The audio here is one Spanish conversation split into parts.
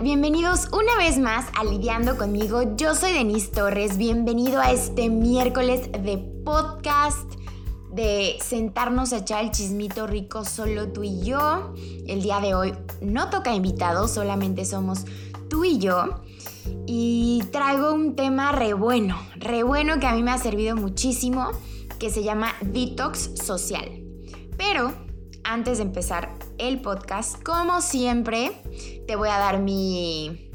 Bienvenidos una vez más a Lidiando conmigo. Yo soy Denise Torres. Bienvenido a este miércoles de podcast, de sentarnos a echar el chismito rico solo tú y yo. El día de hoy no toca invitados, solamente somos tú y yo. Y traigo un tema re bueno, re bueno que a mí me ha servido muchísimo, que se llama detox social. Pero antes de empezar el podcast, como siempre, te voy a dar mi...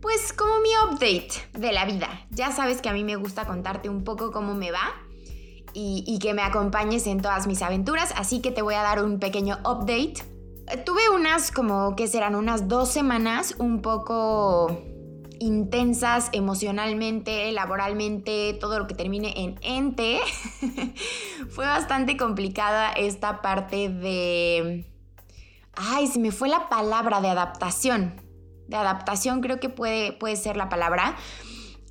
Pues como mi update de la vida. Ya sabes que a mí me gusta contarte un poco cómo me va y, que me acompañes en todas mis aventuras, así que te voy a dar un pequeño update. Tuve unas como que serán unas dos semanas un poco intensas emocionalmente, laboralmente, todo lo que termine en ente. fue bastante complicada esta parte de... Ay, se me fue la palabra de adaptación. De adaptación creo que puede, puede ser la palabra.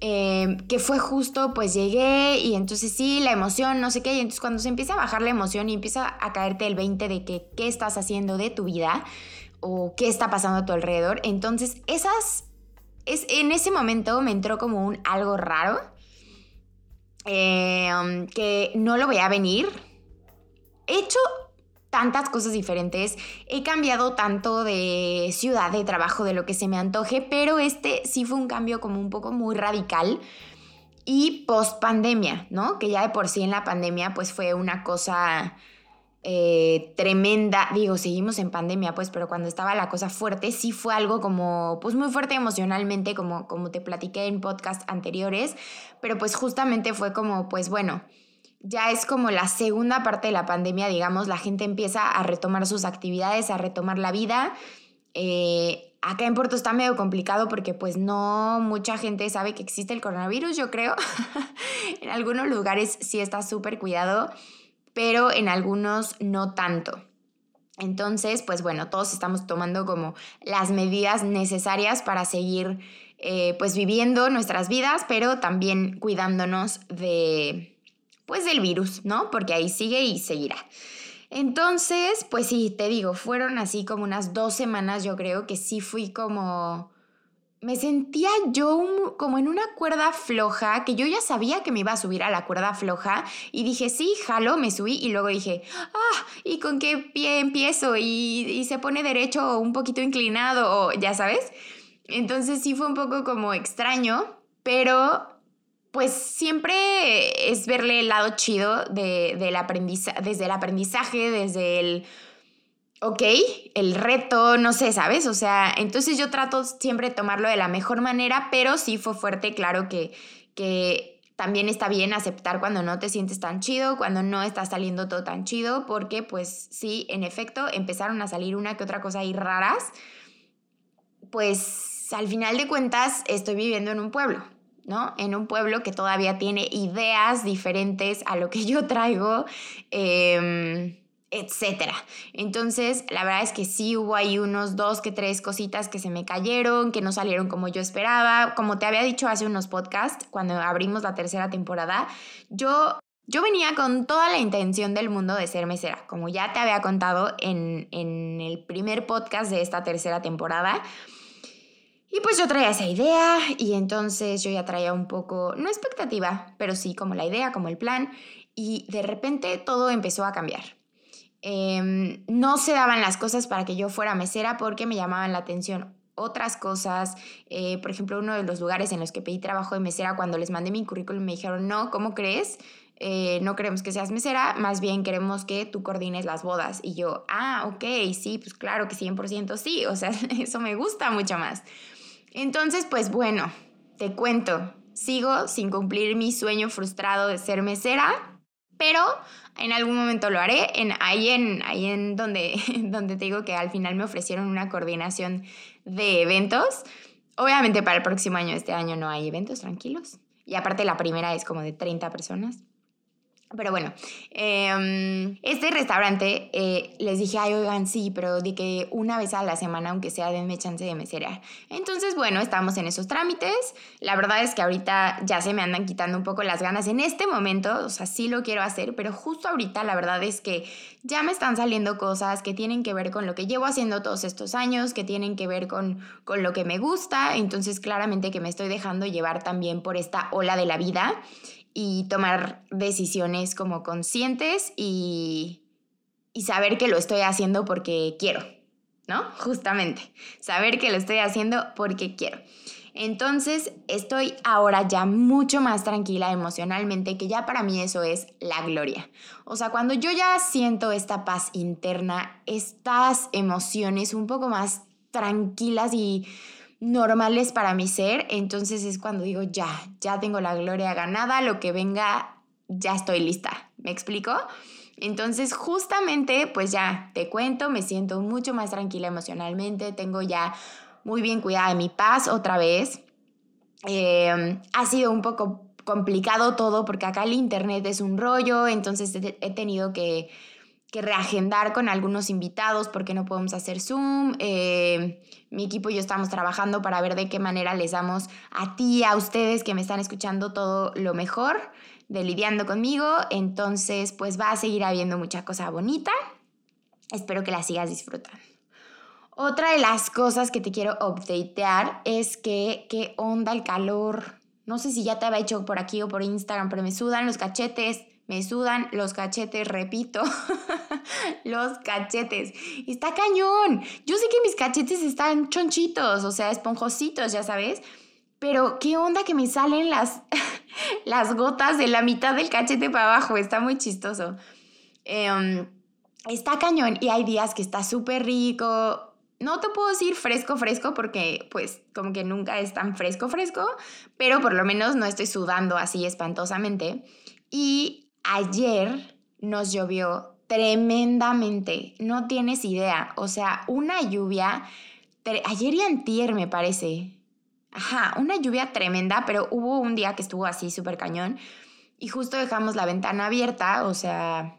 Eh, que fue justo, pues llegué y entonces sí, la emoción, no sé qué, y entonces cuando se empieza a bajar la emoción y empieza a caerte el 20 de que qué estás haciendo de tu vida o qué está pasando a tu alrededor, entonces esas es, en ese momento me entró como un algo raro, eh, um, que no lo voy a venir. He hecho tantas cosas diferentes, he cambiado tanto de ciudad, de trabajo, de lo que se me antoje, pero este sí fue un cambio como un poco muy radical y post pandemia, ¿no? Que ya de por sí en la pandemia pues fue una cosa eh, tremenda, digo, seguimos en pandemia, pues, pero cuando estaba la cosa fuerte, sí fue algo como, pues muy fuerte emocionalmente, como, como te platiqué en podcast anteriores, pero pues justamente fue como, pues bueno, ya es como la segunda parte de la pandemia, digamos, la gente empieza a retomar sus actividades, a retomar la vida. Eh, acá en Puerto está medio complicado porque pues no mucha gente sabe que existe el coronavirus, yo creo. en algunos lugares sí está súper cuidado pero en algunos no tanto. Entonces, pues bueno, todos estamos tomando como las medidas necesarias para seguir eh, pues viviendo nuestras vidas, pero también cuidándonos de pues del virus, ¿no? Porque ahí sigue y seguirá. Entonces, pues sí, te digo, fueron así como unas dos semanas, yo creo que sí fui como me sentía yo como en una cuerda floja, que yo ya sabía que me iba a subir a la cuerda floja y dije, sí, jalo, me subí y luego dije, ah, ¿y con qué pie empiezo? Y, y se pone derecho o un poquito inclinado, o ya sabes. Entonces sí fue un poco como extraño, pero pues siempre es verle el lado chido de, del aprendizaje, desde el aprendizaje, desde el ok, el reto, no sé, ¿sabes? O sea, entonces yo trato siempre de tomarlo de la mejor manera, pero sí fue fuerte, claro que, que también está bien aceptar cuando no te sientes tan chido, cuando no está saliendo todo tan chido, porque pues sí, en efecto, empezaron a salir una que otra cosa ahí raras, pues al final de cuentas estoy viviendo en un pueblo, ¿no? En un pueblo que todavía tiene ideas diferentes a lo que yo traigo. Eh, etcétera. Entonces, la verdad es que sí hubo ahí unos dos que tres cositas que se me cayeron, que no salieron como yo esperaba. Como te había dicho hace unos podcasts, cuando abrimos la tercera temporada, yo, yo venía con toda la intención del mundo de ser mesera, como ya te había contado en, en el primer podcast de esta tercera temporada. Y pues yo traía esa idea y entonces yo ya traía un poco, no expectativa, pero sí como la idea, como el plan. Y de repente todo empezó a cambiar Em, no se daban las cosas para que yo fuera mesera porque me llamaban la atención otras cosas. Eh, por ejemplo, uno de los lugares en los que pedí trabajo de mesera, cuando les mandé mi currículum, me dijeron, no, ¿cómo crees? Eh, no queremos que seas mesera, más bien queremos que tú coordines las bodas. Y yo, ah, ok, sí, pues claro que 100% sí, o sea, eso me gusta mucho más. Entonces, pues bueno, te cuento, sigo sin cumplir mi sueño frustrado de ser mesera, pero en algún momento lo haré, en, ahí, en, ahí en donde, donde te digo que al final me ofrecieron una coordinación de eventos. Obviamente para el próximo año, este año no hay eventos, tranquilos. Y aparte la primera es como de 30 personas. Pero bueno, em, este restaurante eh, les dije, ay, oigan, sí, pero de que una vez a la semana, aunque sea, denme chance de meserear. Entonces, bueno, estamos en esos trámites. La verdad es que ahorita ya se me andan quitando un poco las ganas en este momento, o sea, sí lo quiero hacer, pero justo ahorita la verdad es que ya me están saliendo cosas que tienen que ver con lo que llevo haciendo todos estos años, que tienen que ver con, con lo que me gusta. Entonces, claramente que me estoy dejando llevar también por esta ola de la vida y tomar decisiones como conscientes y, y saber que lo estoy haciendo porque quiero, ¿no? Justamente, saber que lo estoy haciendo porque quiero. Entonces estoy ahora ya mucho más tranquila emocionalmente, que ya para mí eso es la gloria. O sea, cuando yo ya siento esta paz interna, estas emociones un poco más tranquilas y normales para mi ser, entonces es cuando digo, ya, ya tengo la gloria ganada, lo que venga, ya estoy lista. ¿Me explico? Entonces, justamente, pues ya te cuento, me siento mucho más tranquila emocionalmente, tengo ya muy bien cuidada mi paz otra vez. Em, ha sido un poco complicado todo porque acá el internet es un rollo, entonces he tenido que que reagendar con algunos invitados porque no podemos hacer Zoom. Eh, mi equipo y yo estamos trabajando para ver de qué manera les damos a ti, a ustedes que me están escuchando todo lo mejor de lidiando conmigo. Entonces, pues va a seguir habiendo mucha cosa bonita. Espero que la sigas disfrutando. Otra de las cosas que te quiero updatear es que qué onda el calor. No sé si ya te había hecho por aquí o por Instagram, pero me sudan los cachetes me sudan los cachetes, repito, los cachetes. Está cañón. Yo sé que mis cachetes están chonchitos, o sea, esponjositos, ya sabes. Pero qué onda que me salen las, las gotas de la mitad del cachete para abajo. Está muy chistoso. Em, está cañón y hay días que está súper rico. No te puedo decir fresco, fresco, porque pues como que nunca es tan fresco, fresco, pero por lo menos no estoy sudando así espantosamente. Y ayer nos llovió tremendamente, no tienes idea, o sea, una lluvia, ayer y antier me parece, ajá, una lluvia tremenda, pero hubo un día que estuvo así súper cañón y justo dejamos la ventana abierta, o sea,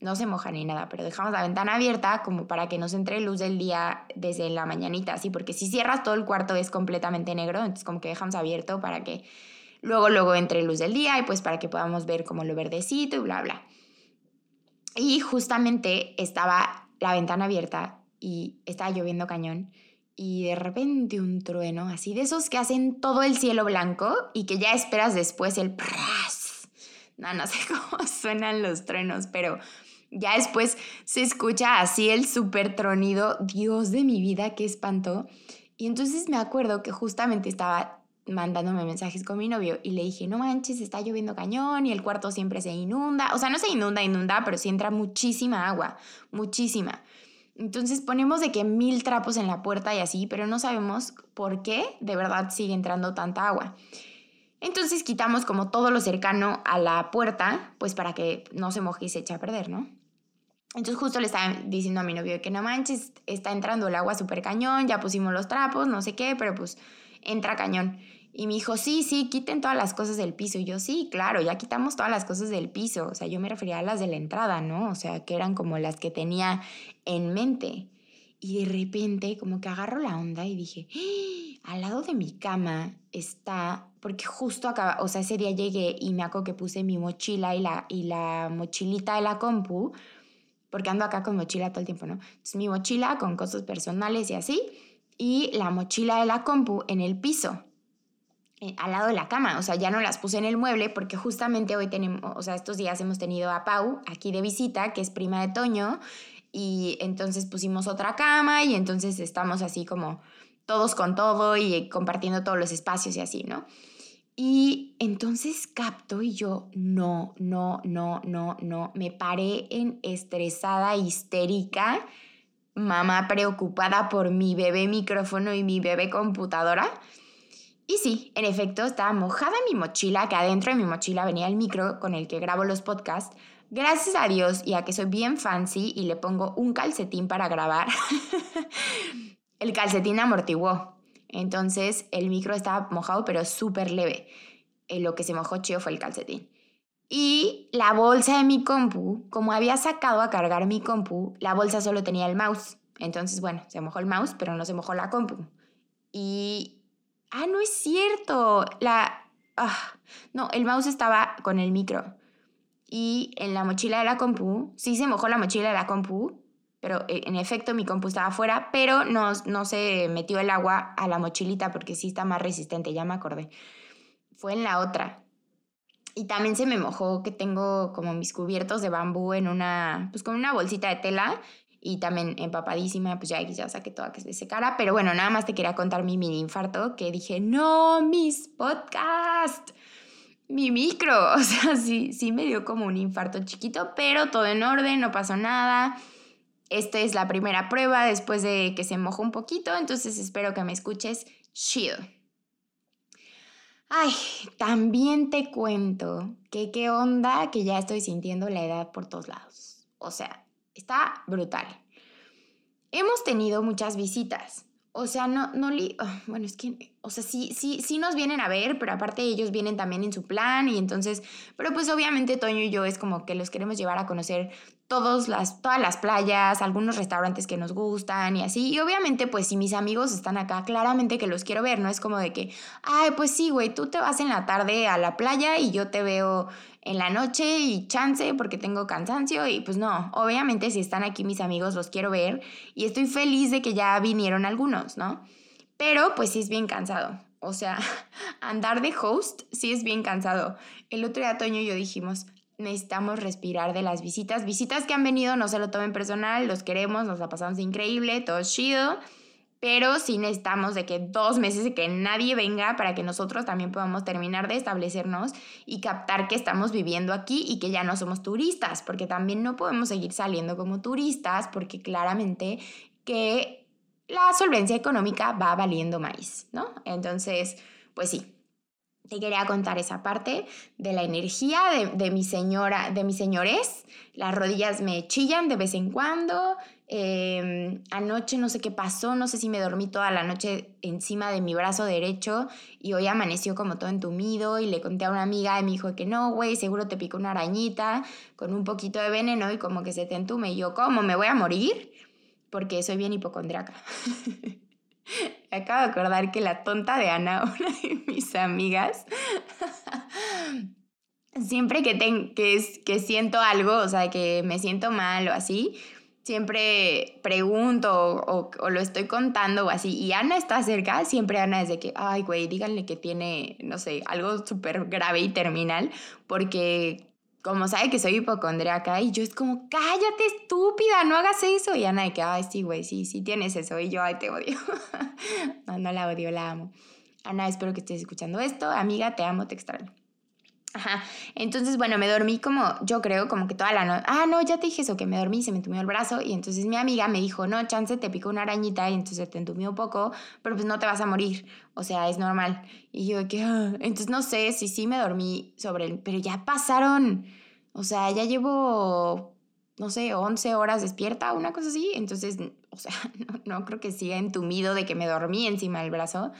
no se moja ni nada, pero dejamos la ventana abierta como para que nos entre luz del día desde la mañanita, así, porque si cierras todo el cuarto es completamente negro, entonces como que dejamos abierto para que luego, luego entre luz del día y pues para que podamos ver como lo verdecito y bla, bla. Y justamente estaba la ventana abierta y estaba lloviendo cañón y de repente un trueno, así de esos que hacen todo el cielo blanco y que ya esperas después el... No, no sé cómo suenan los truenos, pero ya después se escucha así el súper tronido. Dios de mi vida, qué espanto. Y entonces me acuerdo que justamente estaba mandándome mensajes con mi novio y le dije, no manches, está lloviendo cañón y el cuarto siempre se inunda. O sea, no se inunda, inunda, pero sí entra muchísima agua, muchísima. Entonces ponemos de que mil trapos en la puerta y así, pero no sabemos por qué de verdad sigue entrando tanta agua. Entonces quitamos como todo lo cercano a la puerta, pues para que no se moje y se eche a perder, ¿no? Entonces justo le estaba diciendo a mi novio que no manches, está entrando el agua súper cañón, ya pusimos los trapos, no sé qué, pero pues entra cañón. Y me dijo, sí, sí, quiten todas las cosas del piso. Y yo, sí, claro, ya quitamos todas las cosas del piso. O sea, yo me refería a las de la entrada, ¿no? O sea, que eran como las que tenía en mente. Y de repente como que agarro la onda y dije, ¡Ah! al lado de mi cama está, porque justo acaba, o sea, ese día llegué y me acuerdo que puse mi mochila y la, y la mochilita de la compu, porque ando acá con mochila todo el tiempo, ¿no? Entonces mi mochila con cosas personales y así, y la mochila de la compu en el piso. Eh, al lado de la cama, o sea, ya no las puse en el mueble porque justamente hoy tenemos, o sea, estos días hemos tenido a Pau aquí de visita, que es prima de Toño, y entonces pusimos otra cama y entonces estamos así como todos con todo y compartiendo todos los espacios y así, ¿no? Y entonces capto y yo, no, no, no, no, no, me paré en estresada, histérica, mamá preocupada por mi bebé micrófono y mi bebé computadora y sí, en efecto, estaba mojada mi mochila, que adentro de mi mochila venía el micro con el que grabo los podcasts. Gracias a Dios y a que soy bien fancy y le pongo un calcetín para grabar, el calcetín amortiguó. Entonces el micro estaba mojado, pero súper leve. Eh, lo que se mojó chido fue el calcetín. Y la bolsa de mi compu, como había sacado a cargar mi compu, la bolsa solo tenía el mouse. Entonces, bueno, se mojó el mouse, pero no se mojó la compu. Y... Ah, no es cierto. La... Ah, no, el mouse estaba con el micro. Y en la mochila de la compu, sí se mojó la mochila de la compu, pero eh, en efecto mi compu estaba afuera, pero no, no se metió el agua a la mochilita porque sí está más resistente, ya me acordé. Fue en la otra. Y también se me mojó que tengo como mis cubiertos de bambú en una, pues con una bolsita de tela y también empapadísima, pues ya, ya saqué toda que se secara. Pero bueno, nada más te quería contar mi mini infarto que dije, no, mis podcasts, mi micro. O sea, sí, sí me dio como un infarto chiquito, pero todo en orden, no pasó nada. Esta es la primera prueba después de que se mojó un poquito, entonces espero que me escuches chido. Ay, también te cuento que qué onda que ya estoy sintiendo la edad por todos lados. O sea, está brutal. Hemos tenido muchas visitas. O sea, no, no, ah, bueno, es que, o sea, sí, sí, sí nos vienen a ver, pero aparte ellos vienen también en su plan y entonces, pero pues obviamente Toño y yo es como que los queremos llevar a conocer todos las, todas las playas, algunos restaurantes que nos gustan y así. Y obviamente, pues si mis amigos están acá, claramente que los quiero ver, no es como de que, ay, pues sí, güey, tú te vas en la tarde a la playa y yo te veo en la noche y chance porque tengo cansancio y pues no, obviamente si están aquí mis amigos los quiero ver y estoy feliz de que ya vinieron algunos, ¿no? Pero pues sí es bien cansado. O sea, andar de host sí es bien cansado. El otro día Toño y yo dijimos, necesitamos respirar de las visitas. Visitas que han venido, no se lo tomen personal, los queremos, nos la pasamos increíble, todo chido, pero sí necesitamos de que dos meses de que nadie venga para que nosotros también podamos terminar de establecernos y captar que estamos viviendo aquí y que ya no somos turistas, porque también no podemos seguir saliendo como turistas porque claramente que la solvencia económica va valiendo maíz, ¿no? Entonces, pues sí, te quería contar esa parte de la energía de, mi señora, de mi señores. Las rodillas me chillan de vez en cuando. Em, anoche no sé qué pasó, no sé si me dormí toda la noche encima de mi brazo derecho y hoy amaneció como todo entumido y le conté a una amiga y me dijo que no, güey, seguro te picó una arañita con un poquito de veneno y como que se te entume. Y yo, ¿cómo? ¿Me voy a morir? Porque soy bien hipocondriaca. acabo de acordar que la tonta de Ana, una de mis amigas, siempre que, que, que siento algo, o sea, que me siento mal o así, siempre pregunto o, o, lo estoy contando o así, y Ana está cerca, siempre Ana es de que, ay, güey, díganle que tiene, no sé, algo súper grave y terminal, porque como sabe que soy hipocondriaca y yo es como, cállate estúpida, no hagas eso. Y Ana de que, ay, sí, güey, sí, sí tienes eso. Y yo, ay, te odio. no, no la odio, la amo. Ana, espero que estés escuchando esto. Amiga, te amo, te extraño. Ajá. Entonces, bueno, me dormí como, yo creo, como que toda la noche. Ah, no, ya te dije eso, que me dormí, se me entumió el brazo. Y entonces mi amiga me dijo, no, chance, te picó una arañita y entonces te entumió un poco, pero pues no te vas a morir. O sea, es normal. Y yo, que, ah". entonces no sé si sí me dormí sobre el. Pero ya pasaron. O sea, ya llevo, no sé, 11 horas despierta, una cosa así. Entonces, o sea, no, no creo que siga entumido de que me dormí encima del brazo.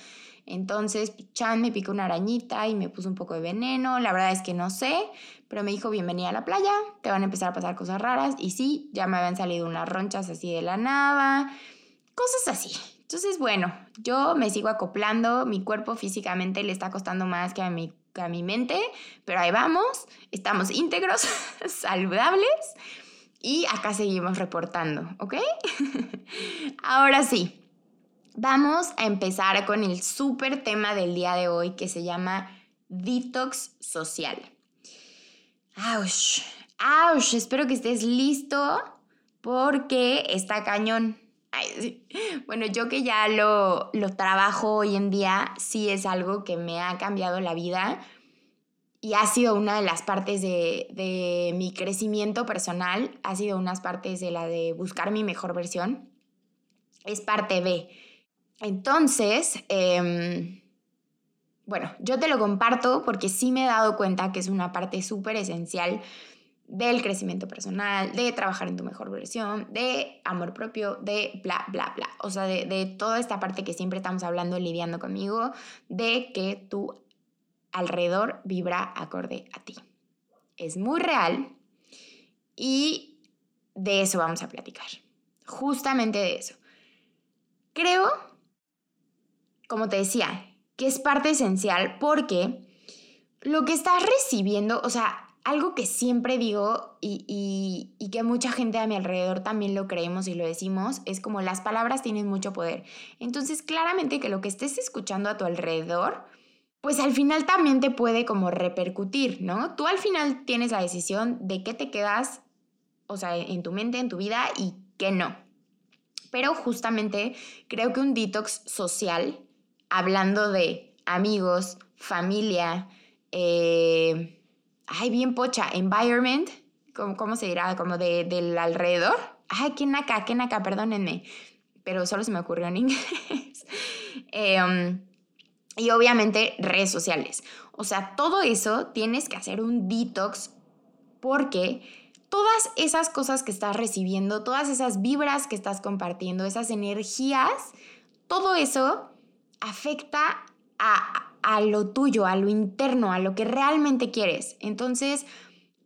Entonces, Chan me picó una arañita y me puso un poco de veneno. La verdad es que no sé, pero me dijo, bienvenida a la playa, te van a empezar a pasar cosas raras. Y sí, ya me habían salido unas ronchas así de la nada, cosas así. Entonces, bueno, yo me sigo acoplando, mi cuerpo físicamente le está costando más que a mi, que a mi mente, pero ahí vamos, estamos íntegros, saludables. Y acá seguimos reportando, ¿ok? Ahora sí, Vamos a empezar con el súper tema del día de hoy que se llama detox social. ¡Auch! ¡Auch! Espero que estés listo porque está cañón. Bueno, yo que ya lo, lo trabajo hoy en día, sí es algo que me ha cambiado la vida y ha sido una de las partes de, de mi crecimiento personal, ha sido unas partes de la de buscar mi mejor versión. Es parte B entonces, em, bueno, yo te lo comparto porque sí me he dado cuenta que es una parte súper esencial del crecimiento personal, de trabajar en tu mejor versión, de amor propio, de bla, bla, bla. O sea, de, de toda esta parte que siempre estamos hablando, lidiando conmigo, de que tu alrededor vibra acorde a ti. es muy real y de eso vamos a platicar. Justamente de eso. Creo, como te decía, que es parte esencial porque lo que estás recibiendo, o sea, algo que siempre digo y, que mucha gente a mi alrededor también lo creemos y lo decimos, es como las palabras tienen mucho poder. Entonces, claramente que lo que estés escuchando a tu alrededor, pues al final también te puede como repercutir, ¿no? Tú al final tienes la decisión de qué te quedas, o sea, en tu mente, en tu vida y qué no. Pero justamente creo que un detox social, hablando de amigos, familia, eh, ay, bien pocha, environment, ¿cómo, cómo se dirá? Como de, del alrededor. Ay, qué naca, qué naca, perdónenme, pero solo se me ocurrió en inglés. Em, y obviamente redes sociales. O sea, todo eso tienes que hacer un detox porque todas esas cosas que estás recibiendo, todas esas vibras que estás compartiendo, esas energías, todo eso afecta a, a lo tuyo, a lo interno, a lo que realmente quieres. Entonces,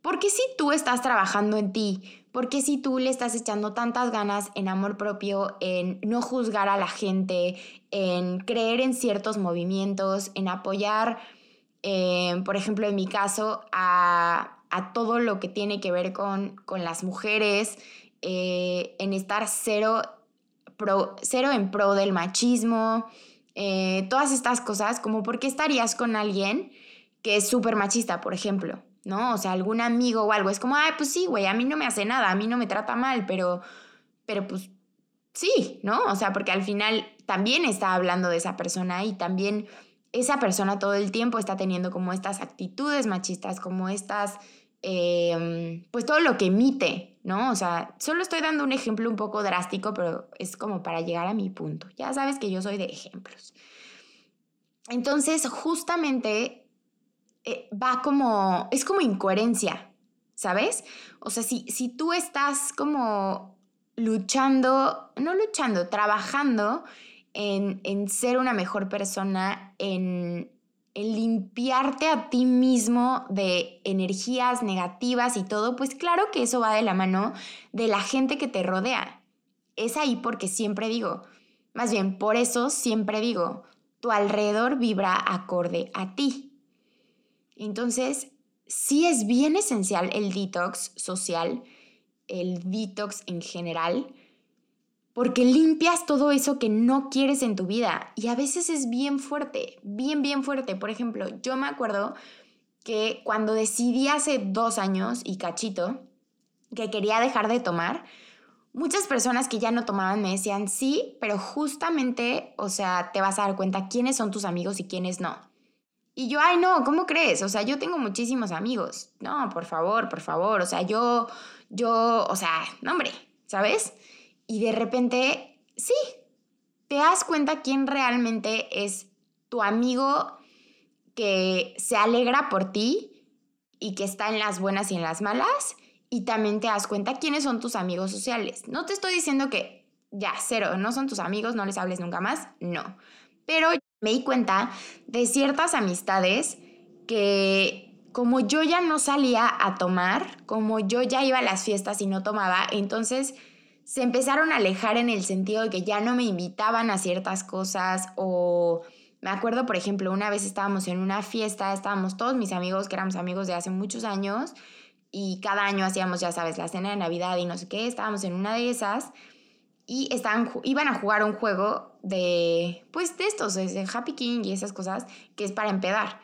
¿por qué si tú estás trabajando en ti? ¿Por qué si tú le estás echando tantas ganas en amor propio, en no juzgar a la gente, en creer en ciertos movimientos, en apoyar, eh, por ejemplo, en mi caso, a, todo lo que tiene que ver con, con las mujeres, eh, en estar cero, cero en pro del machismo, eh, todas estas cosas, como por qué estarías con alguien que es súper machista, por ejemplo, ¿no? O sea, algún amigo o algo, es como, ay, pues sí, güey, a mí no me hace nada, a mí no me trata mal, pero, pero pues sí, ¿no? O sea, porque al final también está hablando de esa persona y también esa persona todo el tiempo está teniendo como estas actitudes machistas, como estas, em, pues todo lo que emite, ¿no? O sea, solo estoy dando un ejemplo un poco drástico, pero es como para llegar a mi punto. Ya sabes que yo soy de ejemplos. Entonces, justamente eh, va como, es como incoherencia, ¿sabes? O sea, si, si tú estás como luchando, no luchando, trabajando en, en ser una mejor persona, en el limpiarte a ti mismo de energías negativas y todo, pues claro que eso va de la mano de la gente que te rodea. Es ahí porque siempre digo, más bien por eso siempre digo, tu alrededor vibra acorde a ti. Entonces, sí es bien esencial el detox social, el detox en general, porque limpias todo eso que no quieres en tu vida y a veces es bien fuerte, bien, bien fuerte. Por ejemplo, yo me acuerdo que cuando decidí hace dos años y cachito que quería dejar de tomar, muchas personas que ya no tomaban me decían, sí, pero justamente, o sea, te vas a dar cuenta quiénes son tus amigos y quiénes no. Y yo, ay, no, ¿cómo crees? O sea, yo tengo muchísimos amigos. No, por favor, por favor. O sea, yo, yo, o sea, no, hombre, ¿sabes? Y de repente, sí, te das cuenta quién realmente es tu amigo que se alegra por ti y que está en las buenas y en las malas. Y también te das cuenta quiénes son tus amigos sociales. No te estoy diciendo que ya, cero, no son tus amigos, no les hables nunca más, no. Pero me di cuenta de ciertas amistades que como yo ya no salía a tomar, como yo ya iba a las fiestas y no tomaba, entonces se empezaron a alejar en el sentido de que ya no me invitaban a ciertas cosas o me acuerdo, por ejemplo, una vez estábamos en una fiesta, estábamos todos mis amigos, que éramos amigos de hace muchos años, y cada año hacíamos, ya sabes, la cena de Navidad y no sé qué, estábamos en una de esas y estaban, iban a jugar un juego de, pues de estos, de Happy King y esas cosas, que es para empedar.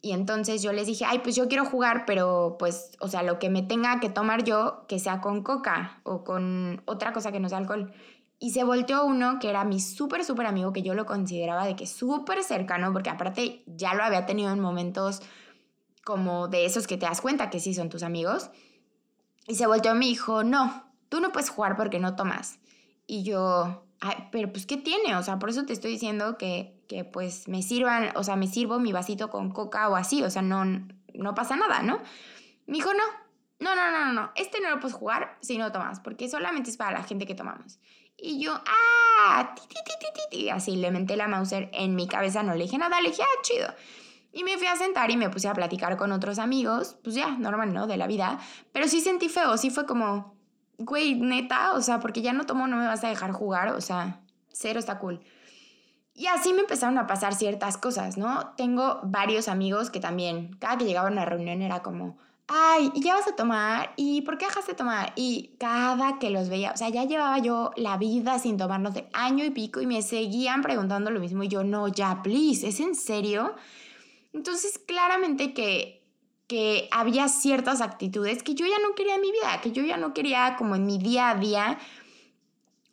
Y entonces yo les dije, ay, pues yo quiero jugar, pero pues, o sea, lo que me tenga que tomar yo, que sea con coca o con otra cosa que no sea alcohol. Y se volteó uno que era mi súper, súper amigo, que yo lo consideraba de que súper cercano, porque aparte ya lo había tenido en momentos como de esos que te das cuenta que sí son tus amigos. Y se volteó y me dijo, no, tú no puedes jugar porque no tomas. Y yo, Ay, pero pues, ¿qué tiene? O sea, por eso te estoy diciendo que, que, pues me sirvan, o sea, me sirvo mi vasito con coca o así, o sea, no, no pasa nada, ¿no? Me dijo, no, no, no, no, no, este no lo puedes jugar si no tomas, porque solamente es para la gente que tomamos. Y yo, ah, ti, ti, ti, ti, así le menté la Mauser en mi cabeza, no le dije nada, le dije, ah, chido. Y me fui a sentar y me puse a platicar con otros amigos, pues ya, normal, ¿no? De la vida. Pero sí sentí feo, sí fue como, güey, neta, o sea, porque ya no tomo, no me vas a dejar jugar, o sea, cero está cool. Y así me empezaron a pasar ciertas cosas, ¿no? Tengo varios amigos que también, cada que llegaban a una reunión era como, ay, ¿y ya vas a tomar? ¿Y por qué dejaste de tomar? Y cada que los veía, o sea, ya llevaba yo la vida sin tomarnos de año y pico y me seguían preguntando lo mismo y yo, no, ya, please, ¿es en serio? Entonces, claramente que, que había ciertas actitudes que yo ya no quería en mi vida, que yo ya no quería como en mi día a día.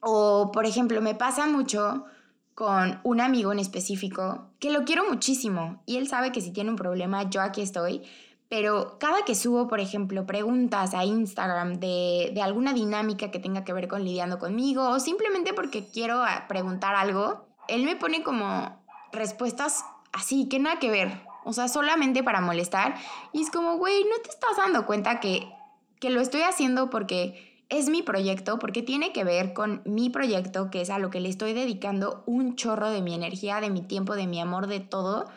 O, por ejemplo, me pasa mucho con un amigo en específico que lo quiero muchísimo y él sabe que si tiene un problema, yo aquí estoy pero cada que subo, por ejemplo, preguntas a Instagram de, de, alguna dinámica que tenga que ver con lidiando conmigo o simplemente porque quiero ah, preguntar algo, él me pone como respuestas así, que nada que ver, o sea, solamente para molestar. Y es como, güey, ¿no te estás dando cuenta que, que lo estoy haciendo porque es mi proyecto, porque tiene que ver con mi proyecto, que es a lo que le estoy dedicando un chorro de mi energía, de mi tiempo, de mi amor, de todo?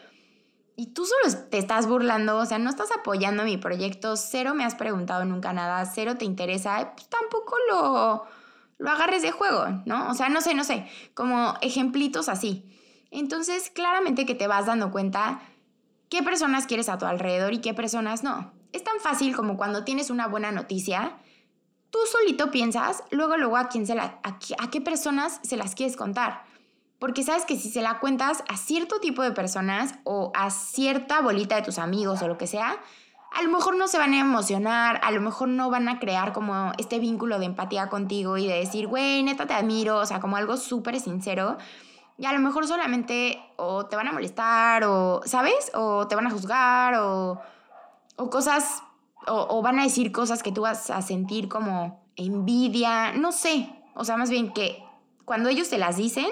y tú solo te estás burlando, o sea, no estás apoyando mi proyecto, cero me has preguntado nunca nada, cero te interesa, pues tampoco lo, lo agarres de juego, ¿no? O sea, no sé, no sé, como ejemplitos así. Entonces, claramente que te vas dando cuenta qué personas quieres a tu alrededor y qué personas no. Es tan fácil como cuando tienes una buena noticia, tú solito piensas, luego, luego a quién se la, a qué personas se las quieres contar. Porque sabes que si se la cuentas a cierto tipo de personas o a cierta bolita de tus amigos o lo que sea, a lo mejor no se van a emocionar, a lo mejor no van a crear como este vínculo de empatía contigo y de decir, güey, neta te admiro, o sea, como algo súper sincero. Y a lo mejor solamente o te van a molestar o, ¿sabes? O te van a juzgar o, o cosas, o, o van a decir cosas que tú vas a sentir como envidia, no sé. O sea, más bien que cuando ellos te las dicen,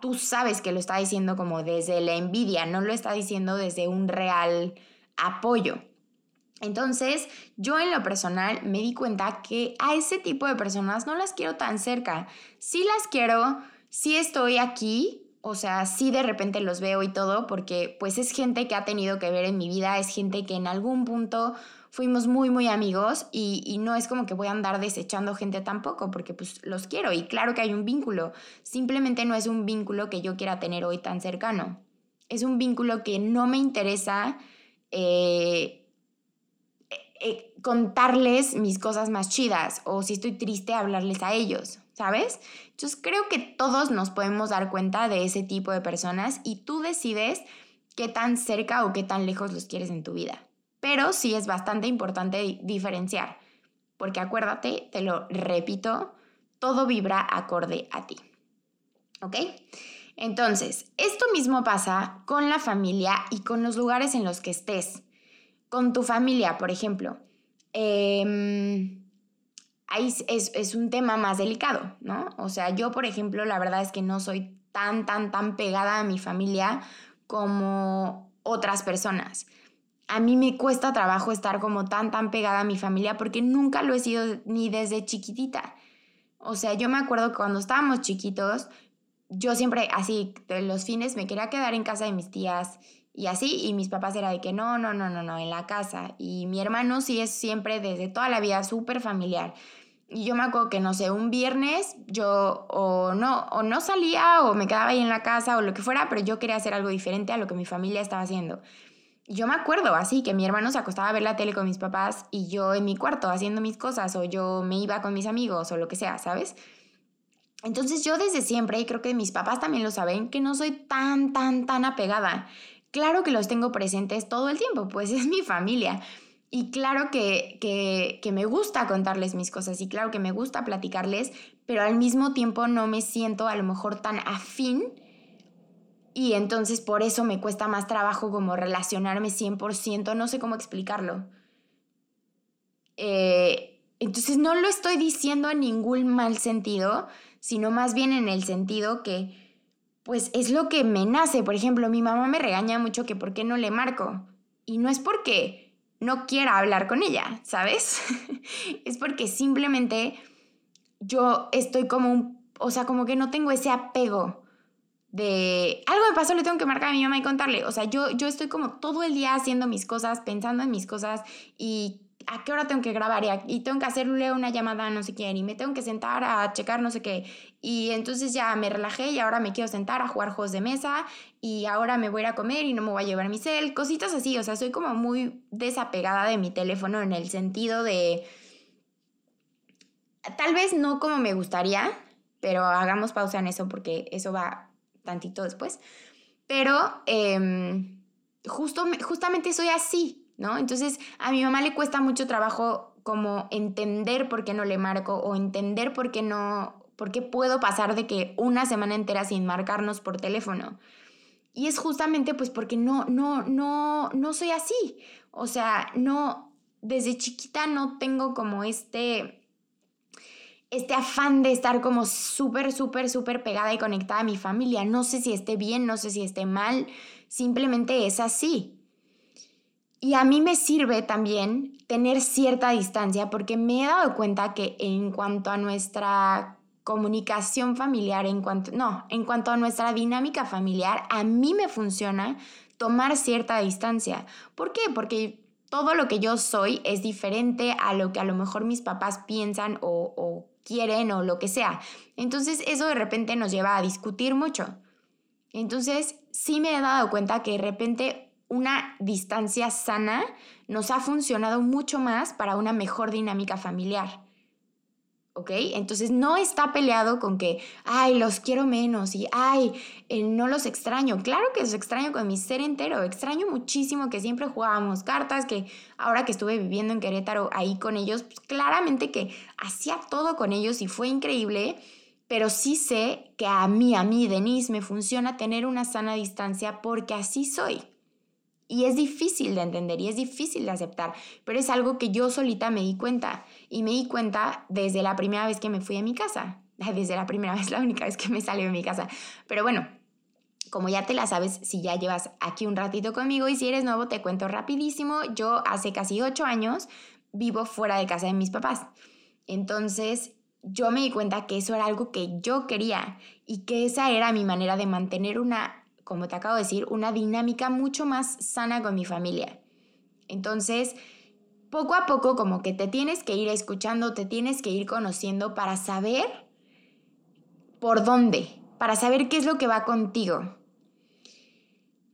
tú sabes que lo está diciendo como desde la envidia, no lo está diciendo desde un real apoyo. Entonces, yo en lo personal me di cuenta que a ese tipo de personas no las quiero tan cerca. Sí las quiero, sí estoy aquí, o sea, sí de repente los veo y todo, porque pues es gente que ha tenido que ver en mi vida, es gente que en algún punto fuimos muy, muy amigos y, no es como que voy a andar desechando gente tampoco, porque pues los quiero y claro que hay un vínculo, simplemente no es un vínculo que yo quiera tener hoy tan cercano, es un vínculo que no me interesa eh, eh, eh, contarles mis cosas más chidas o si estoy triste hablarles a ellos, ¿sabes? Entonces creo que todos nos podemos dar cuenta de ese tipo de personas y tú decides qué tan cerca o qué tan lejos los quieres en tu vida. Pero sí es bastante importante diferenciar, porque acuérdate, te lo repito, todo vibra acorde a ti. ¿Ok? Entonces, esto mismo pasa con la familia y con los lugares en los que estés. Con tu familia, por ejemplo. Eh, ahí es, es, un tema más delicado, ¿no? O sea, yo, por ejemplo, la verdad es que no soy tan, tan, tan pegada a mi familia como otras personas a mí me cuesta trabajo estar como tan, tan pegada a mi familia porque nunca lo he sido ni desde chiquitita. O sea, yo me acuerdo que cuando estábamos chiquitos, yo siempre así, de los fines me quería quedar en casa de mis tías y así, y mis papás era de que no, no, no, no, no, en la casa. Y mi hermano sí es siempre desde toda la vida súper familiar. Y yo me acuerdo que, no sé, un viernes yo o no, o no salía o me quedaba ahí en la casa o lo que fuera, pero yo quería hacer algo diferente a lo que mi familia estaba haciendo yo me acuerdo así, que mi hermano se acostaba a ver la tele con mis papás y yo en mi cuarto haciendo mis cosas o yo me iba con mis amigos o lo que sea, ¿sabes? Entonces yo desde siempre, y creo que mis papás también lo saben, que no soy tan, tan, tan apegada. Claro que los tengo presentes todo el tiempo, pues es mi familia. Y claro que, que, me gusta contarles mis cosas y claro que me gusta platicarles, pero al mismo tiempo no me siento a lo mejor tan afín y entonces por eso me cuesta más trabajo como relacionarme 100%, no sé cómo explicarlo. Eh, entonces no lo estoy diciendo en ningún mal sentido, sino más bien en el sentido que pues es lo que me nace. Por ejemplo, mi mamá me regaña mucho que por qué no le marco. Y no es porque no quiera hablar con ella, ¿sabes? es porque simplemente yo estoy como un, o sea, como que no tengo ese apego de algo me pasó, le tengo que marcar a mi mamá y contarle. O sea, yo, yo estoy como todo el día haciendo mis cosas, pensando en mis cosas y a qué hora tengo que grabar y, tengo que hacerle una llamada a no sé quién y me tengo que sentar a checar no sé qué. Y entonces ya me relajé y ahora me quiero sentar a jugar juegos de mesa y ahora me voy a ir a comer y no me voy a llevar mi cel, cositas así. O sea, soy como muy desapegada de mi teléfono en el sentido de... Tal vez no como me gustaría, pero hagamos pausa en eso porque eso va tantito después. Pero em, justo, justamente soy así. ¿No? Entonces, a mi mamá le cuesta mucho trabajo como entender por qué no le marco o entender por qué no, por qué puedo pasar de que una semana entera sin marcarnos por teléfono. Y es justamente pues porque no, no, no, no soy así. O sea, no, desde chiquita no tengo como este, este afán de estar como súper, súper, súper pegada y conectada a mi familia. No sé si esté bien, no sé si esté mal, simplemente es así. Y a mí me sirve también tener cierta distancia porque me he dado cuenta que en cuanto a nuestra comunicación familiar, en cuanto, no, en cuanto a nuestra dinámica familiar, a mí me funciona tomar cierta distancia. ¿Por qué? Porque todo lo que yo soy es diferente a lo que a lo mejor mis papás piensan o, o quieren o lo que sea. Entonces eso de repente nos lleva a discutir mucho. Entonces sí me he dado cuenta que de repente una distancia sana nos ha funcionado mucho más para una mejor dinámica familiar. ¿Ok? Entonces no está peleado con que, ay, los quiero menos y, ay, eh, no los extraño. Claro que los extraño con mi ser entero. Extraño muchísimo que siempre jugábamos cartas, que ahora que estuve viviendo en Querétaro ahí con ellos, pues claramente que hacía todo con ellos y fue increíble. Pero sí sé que a mí, a mí, Denise, me funciona tener una sana distancia porque así soy. Y es difícil de entender y es difícil de aceptar, pero es algo que yo solita me di cuenta. Y me di cuenta desde la primera vez que me fui a mi casa. Desde la primera vez, la única vez que me salí de mi casa. Pero bueno, como ya te la sabes, si ya llevas aquí un ratito conmigo y si eres nuevo, te cuento rapidísimo. Yo hace casi ocho años vivo fuera de casa de mis papás. Entonces, yo me di cuenta que eso era algo que yo quería y que esa era mi manera de mantener una como te acabo de decir, una dinámica mucho más sana con mi familia. Entonces, poco a poco como que te tienes que ir escuchando, te tienes que ir conociendo para saber por dónde, para saber qué es lo que va contigo.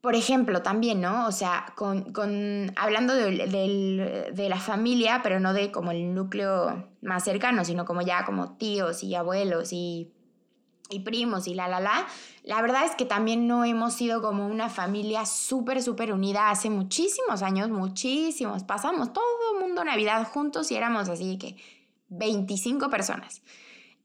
Por ejemplo, también, ¿no? O sea, con, hablando de, de, la familia, pero no de como el núcleo más cercano, sino como ya como tíos y abuelos y y primos y la, la, la. La verdad es que también no hemos sido como una familia súper, súper unida hace muchísimos años, muchísimos. Pasamos todo el mundo Navidad juntos y éramos así que 25 personas.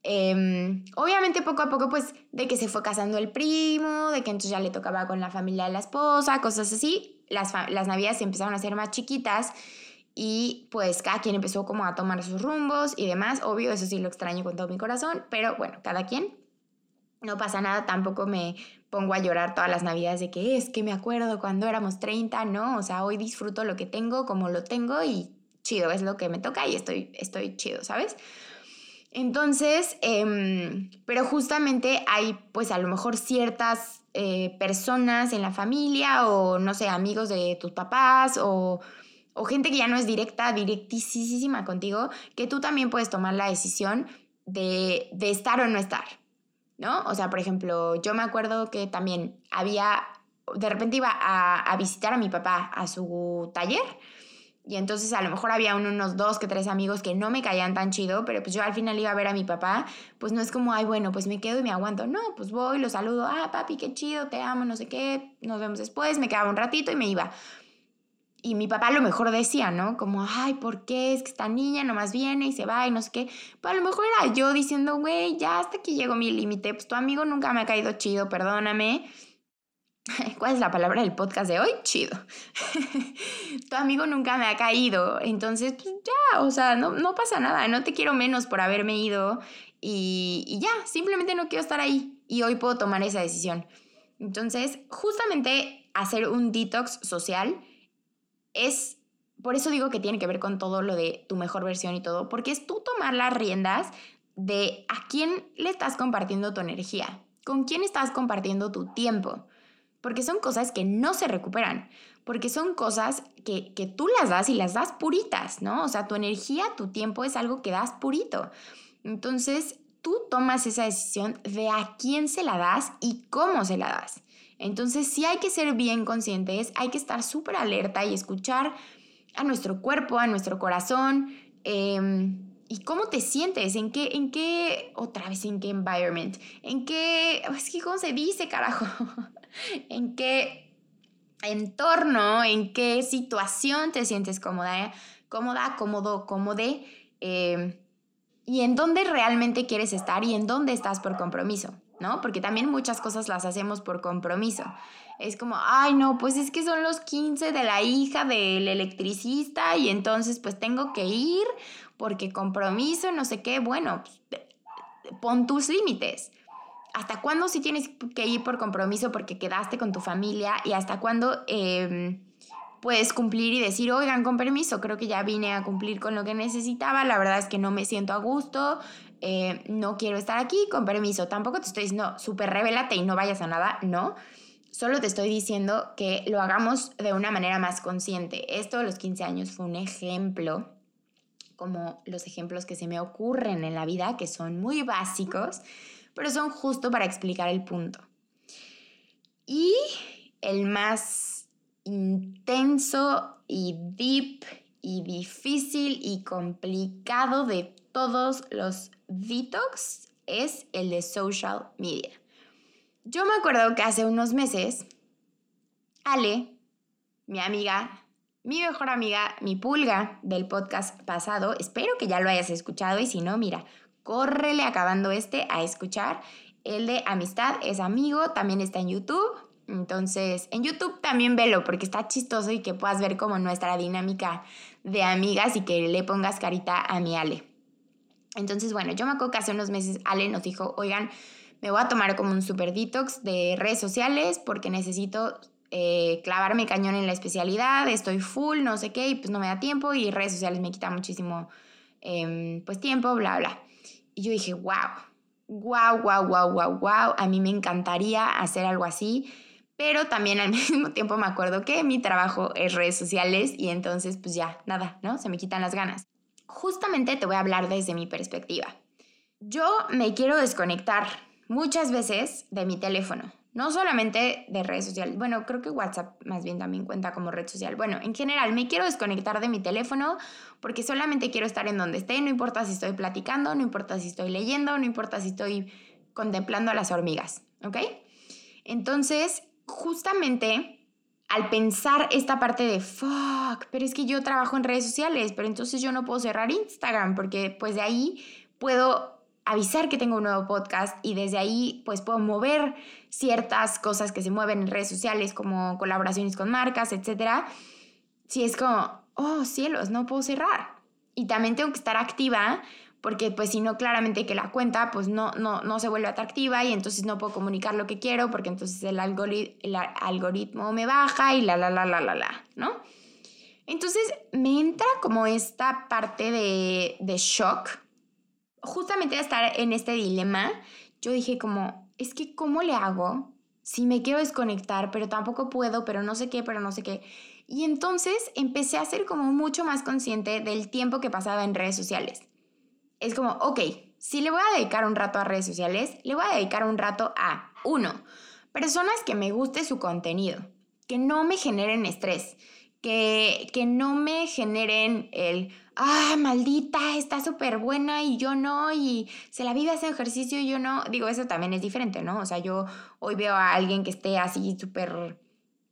Em, obviamente poco a poco pues de que se fue casando el primo, de que entonces ya le tocaba con la familia de la esposa, cosas así, las, las navidades se empezaron a hacer más chiquitas y pues cada quien empezó como a tomar sus rumbos y demás, obvio, eso sí lo extraño con todo mi corazón, pero bueno, cada quien no pasa nada, tampoco me pongo a llorar todas las navidades de que es que me acuerdo cuando éramos 30, no, o sea, hoy disfruto lo que tengo como lo tengo y chido, es lo que me toca y estoy, estoy chido, ¿sabes? Entonces, em, pero justamente hay pues a lo mejor ciertas eh, personas en la familia o no sé, amigos de tus papás o, o gente que ya no es directa, directísima contigo, que tú también puedes tomar la decisión de, de estar o no estar. ¿No? O sea, por ejemplo, yo me acuerdo que también había, de repente iba a, visitar a mi papá a su taller. Y entonces a lo mejor había unos dos que tres amigos que no me caían tan chido, pero pues yo al final iba a ver a mi papá, pues no es como, ay, bueno, pues me quedo y me aguanto. No, pues voy, lo saludo, ah, papi, qué chido, te amo, no sé qué, nos vemos después, me quedaba un ratito y me iba. Y mi papá a lo mejor decía, ¿no? Como, ay, ¿por qué? Es que esta niña nomás viene y se va y no sé qué. Pero a lo mejor era yo diciendo, güey, ya hasta aquí llegó mi límite. Pues tu amigo nunca me ha caído chido, perdóname. ¿Cuál es la palabra del podcast de hoy? Chido. tu amigo nunca me ha caído. Entonces, pues ya, o sea, no, no pasa nada. No te quiero menos por haberme ido. Y, y ya, simplemente no quiero estar ahí. Y hoy puedo tomar esa decisión. Entonces, justamente hacer un detox social es, por eso digo que tiene que ver con todo lo de tu mejor versión y todo, porque es tú tomar las riendas de a quién le estás compartiendo tu energía. ¿Con quién estás compartiendo tu tiempo? Porque son cosas que no se recuperan, porque son cosas que, que tú las das y las das puritas, ¿no? O sea, tu energía, tu tiempo es algo que das purito. Entonces, tú tomas esa decisión de a quién se la das y cómo se la das. Entonces, sí hay que ser bien conscientes, hay que estar súper alerta y escuchar a nuestro cuerpo, a nuestro corazón. Em, ¿Y cómo te sientes? ¿En qué, en qué, otra vez, en qué environment? ¿En qué, es que, ¿cómo se dice, carajo? ¿En qué entorno, en qué situación te sientes cómoda, cómoda, cómodo, cómode? Eh, y en dónde realmente quieres estar y en dónde estás por compromiso. ¿No? Porque también muchas cosas las hacemos por compromiso. Es como, ay, no, pues es que son los 15 de la hija del electricista y entonces pues tengo que ir porque compromiso, no sé qué. Bueno, pues, pon tus límites. ¿Hasta cuándo sí tienes que ir por compromiso porque quedaste con tu familia? ¿Y hasta cuándo em, puedes cumplir y decir, oigan, con permiso, creo que ya vine a cumplir con lo que necesitaba, la verdad es que no me siento a gusto, eh, no quiero estar aquí, con permiso. Tampoco te estoy diciendo, súper revélate y no vayas a nada, no. Solo te estoy diciendo que lo hagamos de una manera más consciente. Esto de los 15 años fue un ejemplo, como los ejemplos que se me ocurren en la vida, que son muy básicos, pero son justo para explicar el punto. Y el más intenso y deep y difícil y complicado de todos los detox es el de social media. Yo me acuerdo que hace unos meses, Ale, mi amiga, mi mejor amiga, mi pulga del podcast pasado, espero que ya lo hayas escuchado y si no, mira, córrele acabando este a escuchar. El de amistad es amigo, también está en YouTube. Entonces, en YouTube también velo porque está chistoso y que puedas ver como nuestra dinámica de amigas y que le pongas carita a mi Ale. Entonces, bueno, yo me acuerdo que hace unos meses Ale nos dijo, oigan, me voy a tomar como un super detox de redes sociales porque necesito eh, clavarme cañón en la especialidad, estoy full, no sé qué, y pues no me da tiempo y redes sociales me quita muchísimo em, pues tiempo, bla, bla. Y yo dije, wow, wow, wow, wow, wow, wow, a mí me encantaría hacer algo así, pero también al mismo tiempo me acuerdo que mi trabajo es redes sociales y entonces pues ya, nada, ¿no? Se me quitan las ganas justamente te voy a hablar desde mi perspectiva. Yo me quiero desconectar muchas veces de mi teléfono, no solamente de redes sociales. Bueno, creo que WhatsApp más bien también cuenta como red social. Bueno, en general me quiero desconectar de mi teléfono porque solamente quiero estar en donde esté, no importa si estoy platicando, no importa si estoy leyendo, no importa si estoy contemplando a las hormigas, ¿ok? Entonces, justamente al pensar esta parte de, fuck, pero es que yo trabajo en redes sociales, pero entonces yo no puedo cerrar Instagram porque pues de ahí puedo avisar que tengo un nuevo podcast y desde ahí pues puedo mover ciertas cosas que se mueven en redes sociales como colaboraciones con marcas, etc. Si es como, oh cielos, no puedo cerrar. Y también tengo que estar activa porque pues si no, claramente que la cuenta pues no, no, no se vuelve atractiva y entonces no puedo comunicar lo que quiero porque entonces el, el algoritmo me baja y la, la, la, la, la, la, ¿no? Entonces me entra como esta parte de, de shock, justamente de estar en este dilema, yo dije como, es que ¿cómo le hago si me quiero desconectar, pero tampoco puedo, pero no sé qué, pero no sé qué? Y entonces empecé a ser como mucho más consciente del tiempo que pasaba en redes sociales es como, ok, si le voy a dedicar un rato a redes sociales, le voy a dedicar un rato a, uno, personas que me guste su contenido, que no me generen estrés, que, que no me generen el, ah, maldita, está súper buena y yo no, y se la vive ese ejercicio y yo no. Digo, eso también es diferente, ¿no? O sea, yo hoy veo a alguien que esté así súper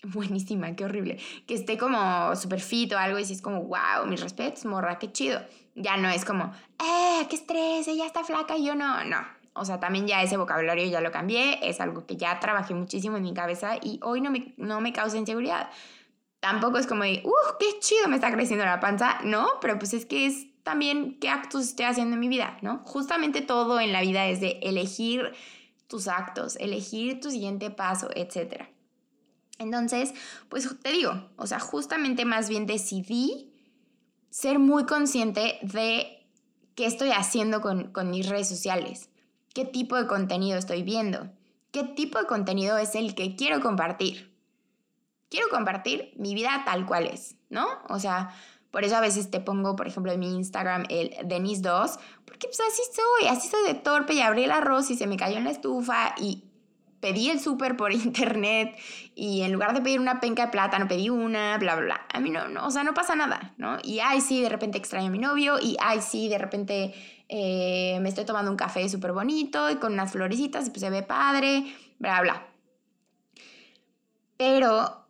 buenísima, qué horrible, que esté como súper fit o algo y si es como, wow, mis respetos, morra, qué chido. Ya no es como, eh, qué estrés, ella está flaca y yo no, no. O sea, también ya ese vocabulario ya lo cambié, es algo que ya trabajé muchísimo en mi cabeza y hoy no me, no me causa inseguridad. Tampoco es como de, uh, qué chido me está creciendo la panza, no, pero pues es que es también qué actos estoy haciendo en mi vida, ¿no? Justamente todo en la vida es de elegir tus actos, elegir tu siguiente paso, etcétera. Entonces, pues te digo, o sea, justamente más bien decidí ser muy consciente de qué estoy haciendo con, mis redes sociales, qué tipo de contenido estoy viendo, qué tipo de contenido es el que quiero compartir. Quiero compartir mi vida tal cual es, ¿no? O sea, por eso a veces te pongo, por ejemplo, en mi Instagram el Denis2, porque pues así soy, así soy de torpe y abrí el arroz y se me cayó en la estufa y pedí el súper por internet y en lugar de pedir una penca de plátano pedí una, bla, bla, bla. A mí no, no, o sea, no pasa nada, ¿no? Y ay, sí, de repente extraño a mi novio y ay, sí, de repente eh, me estoy tomando un café súper bonito y con unas florecitas y pues se ve padre, bla, bla. Pero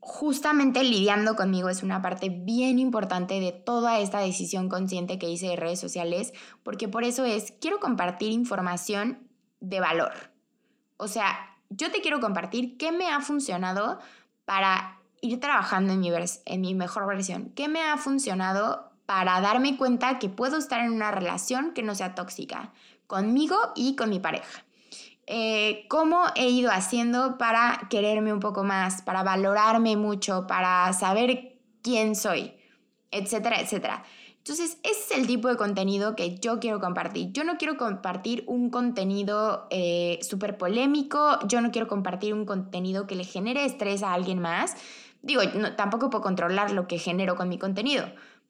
justamente lidiando conmigo es una parte bien importante de toda esta decisión consciente que hice de redes sociales, porque por eso es, quiero compartir información de valor o sea, yo te quiero compartir qué me ha funcionado para ir trabajando en mi, en mi mejor versión. ¿Qué me ha funcionado para darme cuenta que puedo estar en una relación que no sea tóxica conmigo y con mi pareja? Eh, ¿Cómo he ido haciendo para quererme un poco más, para valorarme mucho, para saber quién soy, etcétera, etcétera? Entonces, ese es el tipo de contenido que yo quiero compartir. Yo no quiero compartir un contenido eh, súper polémico, yo no quiero compartir un contenido que le genere estrés a alguien más. Digo, tampoco puedo controlar lo que genero con mi contenido,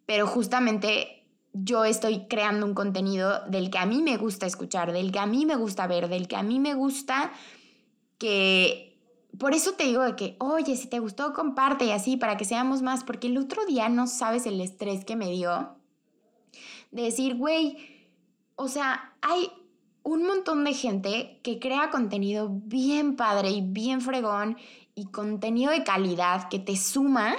pero justamente yo estoy creando un contenido del que a mí me gusta escuchar, del que a mí me gusta ver, del que a mí me gusta que... Por eso te digo de que, oye, si te gustó, comparte y así para que seamos más, porque el otro día no sabes el estrés que me dio de decir, güey, o sea, hay un montón de gente que crea contenido bien padre y bien fregón y contenido de calidad que te suma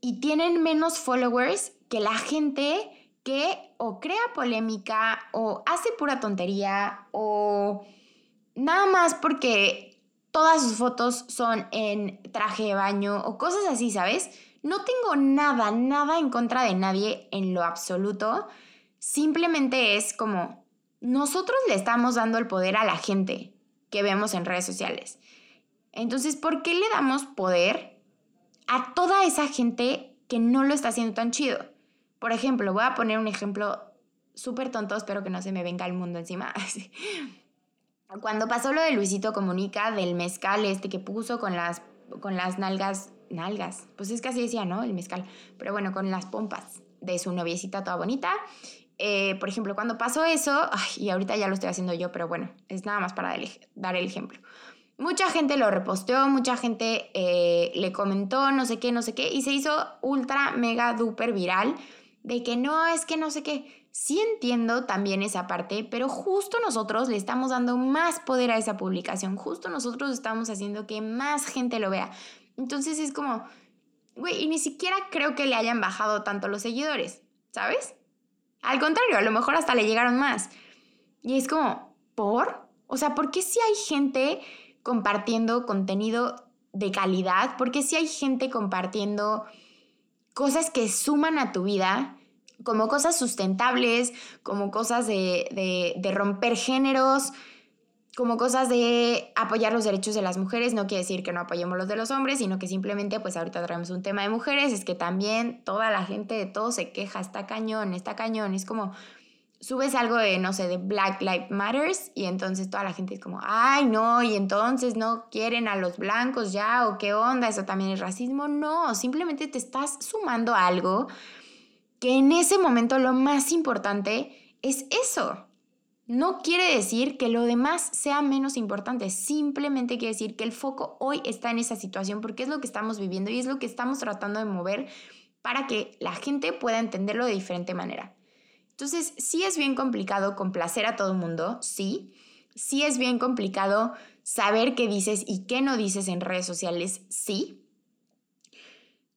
y tienen menos followers que la gente que o crea polémica o hace pura tontería o nada más porque todas sus fotos son en traje de baño o cosas así, ¿sabes? No tengo nada, nada en contra de nadie en lo absoluto. Simplemente es como nosotros le estamos dando el poder a la gente que vemos en redes sociales. Entonces, ¿por qué le damos poder a toda esa gente que no lo está haciendo tan chido? Por ejemplo, voy a poner un ejemplo súper tonto, espero que no se me venga el mundo encima. Cuando pasó lo de Luisito Comunica, del mezcal este que puso con las, con las nalgas nalgas, pues es que así decía, ¿no? El mezcal, pero bueno, con las pompas de su noviecita toda bonita. Eh, por ejemplo, cuando pasó eso, y ahorita ya lo estoy haciendo yo, pero bueno, es nada más para dar el ejemplo. Mucha gente lo reposteó, mucha gente eh, le comentó, no sé qué, no sé qué, y se hizo ultra, mega, duper viral de que no, es que no sé qué. Sí entiendo también esa parte, pero justo nosotros le estamos dando más poder a esa publicación, justo nosotros estamos haciendo que más gente lo vea. Entonces es como, güey, y ni siquiera creo que le hayan bajado tanto los seguidores, ¿sabes? Al contrario, a lo mejor hasta le llegaron más. Y es como, ¿por? O sea, ¿por qué si hay gente compartiendo contenido de calidad? ¿Por qué si hay gente compartiendo cosas que suman a tu vida? Como cosas sustentables, como cosas de, de, de romper géneros, como cosas de apoyar los derechos de las mujeres, no quiere decir que no apoyemos los de los hombres, sino que simplemente pues ahorita traemos un tema de mujeres, es que también toda la gente de todo se queja, está cañón, está cañón, es como subes algo de, no sé, de Black Lives Matters y entonces toda la gente es como, ay, no, y entonces no quieren a los blancos ya, o qué onda, eso también es racismo. No, simplemente te estás sumando a algo que en ese momento lo más importante es eso. No quiere decir que lo demás sea menos importante, simplemente quiere decir que el foco hoy está en esa situación porque es lo que estamos viviendo y es lo que estamos tratando de mover para que la gente pueda entenderlo de diferente manera. Entonces, sí es bien complicado complacer a todo el mundo, sí. Sí es bien complicado saber qué dices y qué no dices en redes sociales, sí.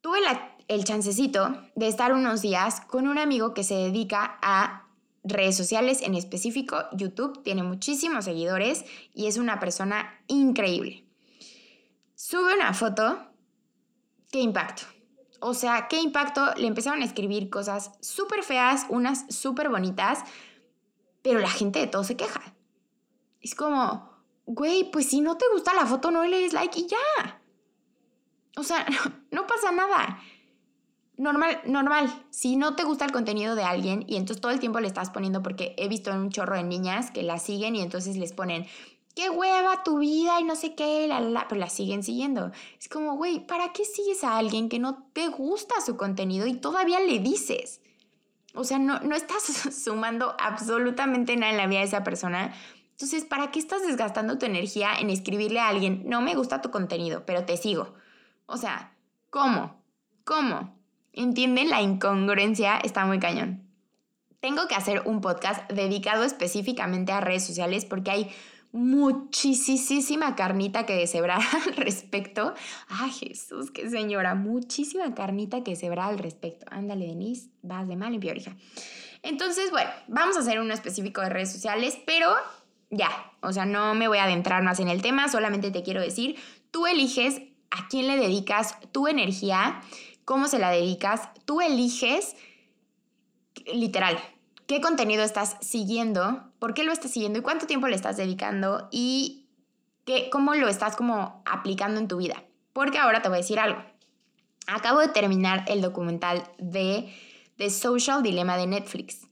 Tuve el chancecito de estar unos días con un amigo que se dedica a redes sociales, en específico YouTube, tiene muchísimos seguidores y es una persona increíble. Sube una foto, ¿qué impacto? O sea, ¿qué impacto? Le empezaron a escribir cosas súper feas, unas súper bonitas, pero la gente de todo se queja. Es como, güey, pues si no te gusta la foto, no le des like y ya. O sea, no pasa nada. Normal, normal. Si no te gusta el contenido de alguien y entonces todo el tiempo le estás poniendo, porque he visto un chorro de niñas que la siguen y entonces les ponen, qué hueva tu vida y no sé qué, la, pero la siguen siguiendo. Es como, güey, ¿para qué sigues a alguien que no te gusta su contenido y todavía le dices? O sea, no, no estás sumando absolutamente nada en la vida de esa persona. Entonces, ¿para qué estás desgastando tu energía en escribirle a alguien, no me gusta tu contenido, pero te sigo? O sea, ¿cómo? ¿Cómo? ¿Entienden? La incongruencia está muy cañón. Tengo que hacer un podcast dedicado específicamente a redes sociales porque hay muchísima carnita que deshebrar al respecto. Ay, Jesús, qué señora, muchísima carnita que deshebrar al respecto. Ándale, Denise, vas de mal en peor, hija. Entonces, bueno, vamos a hacer uno específico de redes sociales, pero ya, o sea, no me voy a adentrar más en el tema, solamente te quiero decir, tú eliges a quién le dedicas tu energía, cómo se la dedicas, tú eliges literal, qué contenido estás siguiendo, por qué lo estás siguiendo y cuánto tiempo le estás dedicando y qué, cómo lo estás como aplicando en tu vida. Porque ahora te voy a decir algo. Acabo de terminar el documental de The Social Dilemma de Netflix.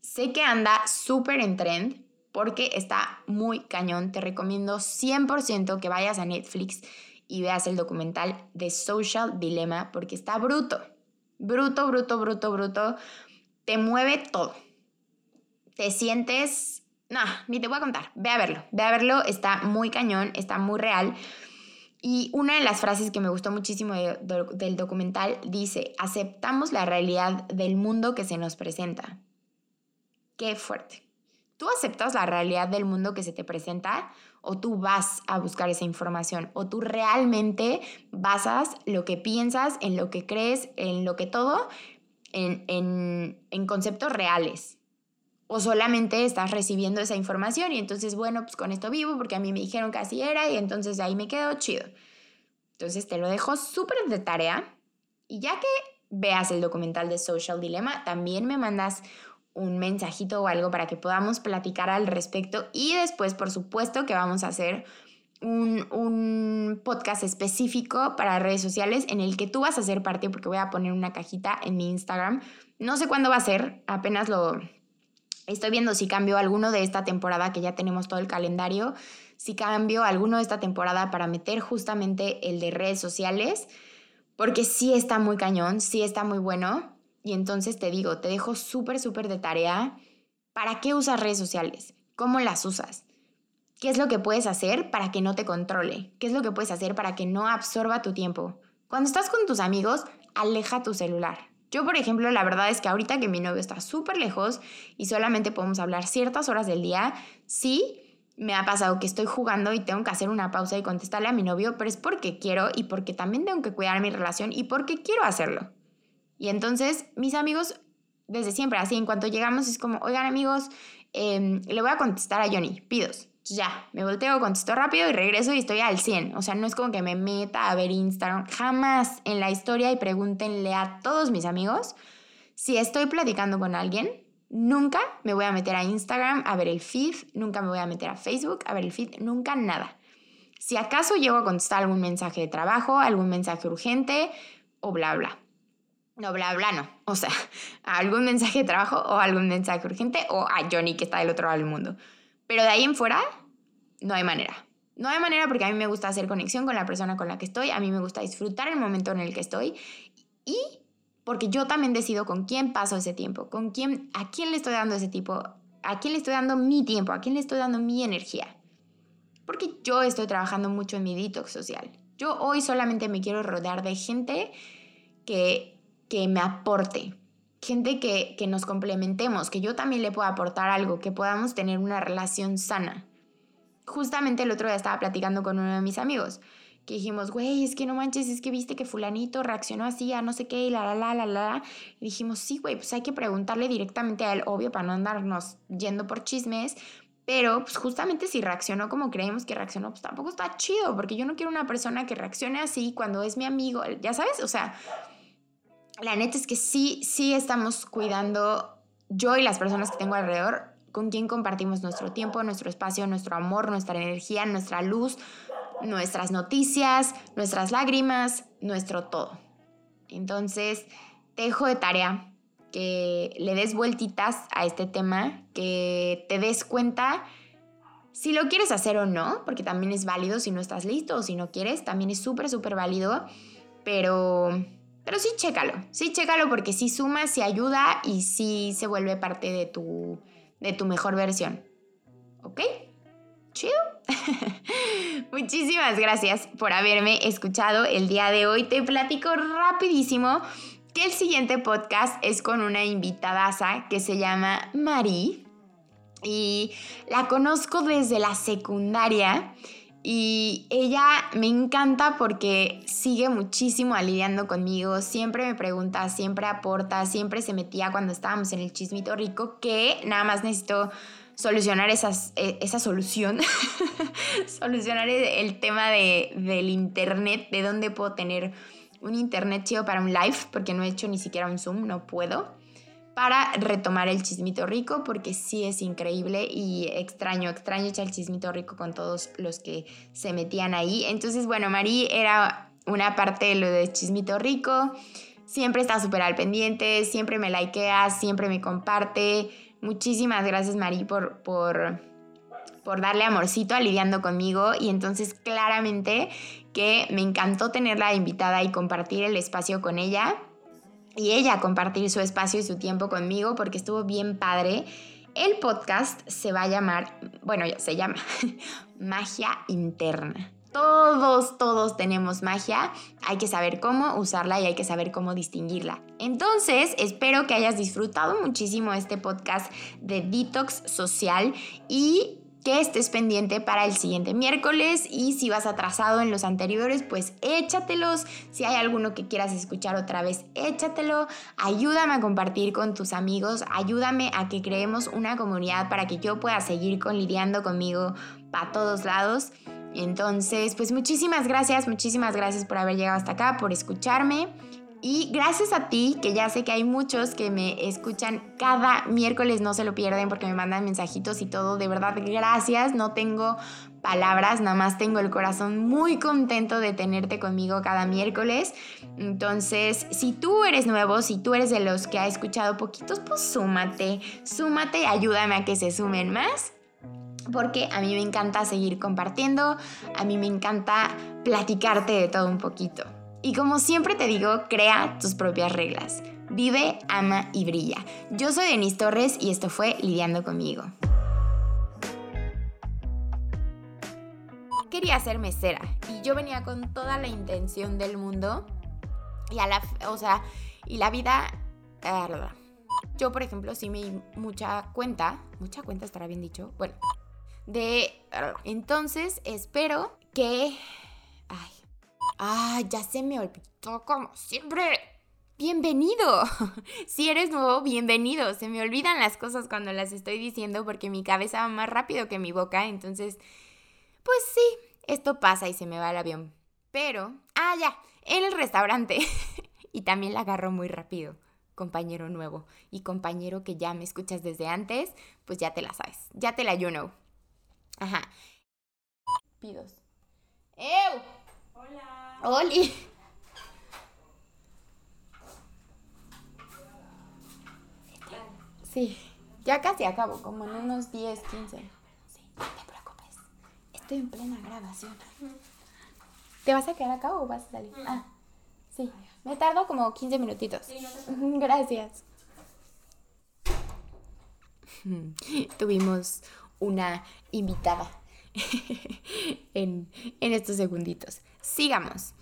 Sé que anda súper en trend porque está muy cañón. Te recomiendo 100% que vayas a Netflix y veas el documental de Social Dilemma porque está bruto. Bruto, bruto, bruto, bruto te mueve todo. Te sientes... No, ni te voy a contar. Ve a verlo. Ve a verlo. Está muy cañón, está muy real. Y una de las frases que me gustó muchísimo del documental dice, aceptamos la realidad del mundo que se nos presenta. Qué fuerte. ¿Tú aceptas la realidad del mundo que se te presenta o tú vas a buscar esa información? ¿O tú realmente basas lo que piensas en lo que crees, en lo que todo en, conceptos reales. O solamente estás recibiendo esa información y entonces, bueno, pues con esto vivo porque a mí me dijeron que así era y entonces ahí me quedo chido. Entonces te lo dejo súper de tarea y ya que veas el documental de Social Dilemma, también me mandas un mensajito o algo para que podamos platicar al respecto y después, por supuesto, que vamos a hacer un, podcast específico para redes sociales en el que tú vas a ser parte porque voy a poner una cajita en mi Instagram. No sé cuándo va a ser, apenas lo estoy viendo si cambio alguno de esta temporada que ya tenemos todo el calendario, si cambio alguno de esta temporada para meter justamente el de redes sociales, porque sí está muy cañón, sí está muy bueno. Y entonces te digo, te dejo súper, súper de tarea. ¿Para qué usas redes sociales? ¿Cómo las usas? ¿Qué es lo que puedes hacer para que no te controle? ¿Qué es lo que puedes hacer para que no absorba tu tiempo? Cuando estás con tus amigos, aleja tu celular. Yo, por ejemplo, la verdad es que ahorita que mi novio está súper lejos y solamente podemos hablar ciertas horas del día, sí, me ha pasado que estoy jugando y tengo que hacer una pausa y contestarle a mi novio, pero es porque quiero y porque también tengo que cuidar mi relación y porque quiero hacerlo. Y entonces, mis amigos, desde siempre, así, en cuanto llegamos, es como, oigan amigos, em, le voy a contestar a Johnny, pidos ya, me volteo, contesto rápido y regreso y estoy al 100. O sea, no es como que me meta a ver Instagram. Jamás en la historia y pregúntenle a todos mis amigos si estoy platicando con alguien. Nunca me voy a meter a Instagram a ver el feed, nunca me voy a meter a Facebook a ver el feed, nunca nada. Si acaso llego a contestar algún mensaje de trabajo, algún mensaje urgente o bla bla. No, bla bla no. O sea, algún mensaje de trabajo o algún mensaje urgente o a Johnny que está del otro lado del mundo. Pero de ahí en fuera, no hay manera. No hay manera porque a mí me gusta hacer conexión con la persona con la que estoy, a mí me gusta disfrutar el momento en el que estoy y porque yo también decido con quién paso ese tiempo, con quién, a quién le estoy dando ese tipo, a quién le estoy dando mi tiempo, a quién le estoy dando mi energía. Porque yo estoy trabajando mucho en mi detox social. Yo hoy solamente me quiero rodear de gente que, que me aporte, gente que, que nos complementemos, que yo también le pueda aportar algo, que podamos tener una relación sana. Justamente el otro día estaba platicando con uno de mis amigos, que dijimos, güey, es que no manches, es que viste que fulanito reaccionó así a no sé qué y la, la, la, la, la. Y dijimos, sí, güey, pues hay que preguntarle directamente a él, obvio, para no andarnos yendo por chismes, pero pues justamente si reaccionó como creemos que reaccionó, pues tampoco está chido, porque yo no quiero una persona que reaccione así cuando es mi amigo, ya sabes, o sea, la neta es que sí, sí estamos cuidando yo y las personas que tengo alrededor, con quien compartimos nuestro tiempo, nuestro espacio, nuestro amor, nuestra energía, nuestra luz, nuestras noticias, nuestras lágrimas, nuestro todo. Entonces, te dejo de tarea que le des vueltitas a este tema, que te des cuenta Si lo quieres hacer o no, porque también es válido si no estás listo o si no quieres, también es súper, súper válido. Pero, pero sí, chécalo. Sí, chécalo porque sí suma, sí ayuda y sí se vuelve parte de tu, de tu mejor versión. ¿Ok? Chido. Muchísimas gracias por haberme escuchado el día de hoy. Te platico rapidísimo que el siguiente podcast es con una invitadaza que se llama Marí y la conozco desde la secundaria y ella me encanta porque sigue muchísimo aliviando conmigo, siempre me pregunta, siempre aporta, siempre se metía cuando estábamos en el chismito rico que nada más necesito solucionar e, esa solución, solucionar el tema de, del internet, de dónde puedo tener un internet chido para un live, porque no he hecho ni siquiera un Zoom, no puedo, para retomar el chismito rico, porque sí es increíble y extraño, extraño echar el chismito rico con todos los que se metían ahí. Entonces, bueno, Mari era una parte de lo de chismito rico, siempre está súper al pendiente, siempre me likea, siempre me comparte Muchísimas gracias, Mari, por, por, por darle amorcito a lidiando conmigo. Y entonces, claramente que me encantó tenerla invitada y compartir el espacio con ella. Y ella compartir su espacio y su tiempo conmigo porque estuvo bien padre. El podcast se va a llamar, bueno, ya se llama Magia Interna. Todos, todos tenemos magia, hay que saber cómo usarla y hay que saber cómo distinguirla. Entonces, espero que hayas disfrutado muchísimo este podcast de detox social y que estés pendiente para el siguiente miércoles y si vas atrasado en los anteriores, pues échatelos. Si hay alguno que quieras escuchar otra vez, échatelo. Ayúdame a compartir con tus amigos, ayúdame a que creemos una comunidad para que yo pueda seguir con lidiando conmigo para todos lados. Entonces, pues muchísimas gracias, muchísimas gracias por haber llegado hasta acá, por escucharme. Y gracias a ti, que ya sé que hay muchos que me escuchan cada miércoles, no se lo pierden porque me mandan mensajitos y todo. De verdad, gracias. No tengo palabras, nada más tengo el corazón muy contento de tenerte conmigo cada miércoles. Entonces, si tú eres nuevo, si tú eres de los que ha escuchado poquitos, pues súmate, súmate, ayúdame a que se sumen más porque a mí me encanta seguir compartiendo, a mí me encanta platicarte de todo un poquito. Y como siempre te digo, crea tus propias reglas. Vive, ama y brilla. Yo soy Denise Torres y esto fue Lidiando conmigo. Quería ser mesera y yo venía con toda la intención del mundo y a la, o sea, y la vida, yo por ejemplo sí me di mucha cuenta, mucha cuenta estará bien dicho, bueno, de... Entonces, espero que... Ay, ay, ya se me olvidó como siempre. Bienvenido. Si eres nuevo, bienvenido. Se me olvidan las cosas cuando las estoy diciendo porque mi cabeza va más rápido que mi boca. Entonces, pues sí, esto pasa y se me va el avión. Pero, ah, ya, en el restaurante. y también la agarro muy rápido compañero nuevo y compañero que ya me escuchas desde antes, pues ya te la sabes, ya te la you know. Ajá. Pidos. ¡Ew! Hola. Oli. Sí, ya casi acabo, como en unos 10, 15. Sí, no te preocupes. Estoy en plena grabación. ¿Te vas a quedar acá o vas a salir? Ah, sí. Me tardo como 15 minutitos. Gracias. Tuvimos una invitada en, en estos segunditos. Sigamos.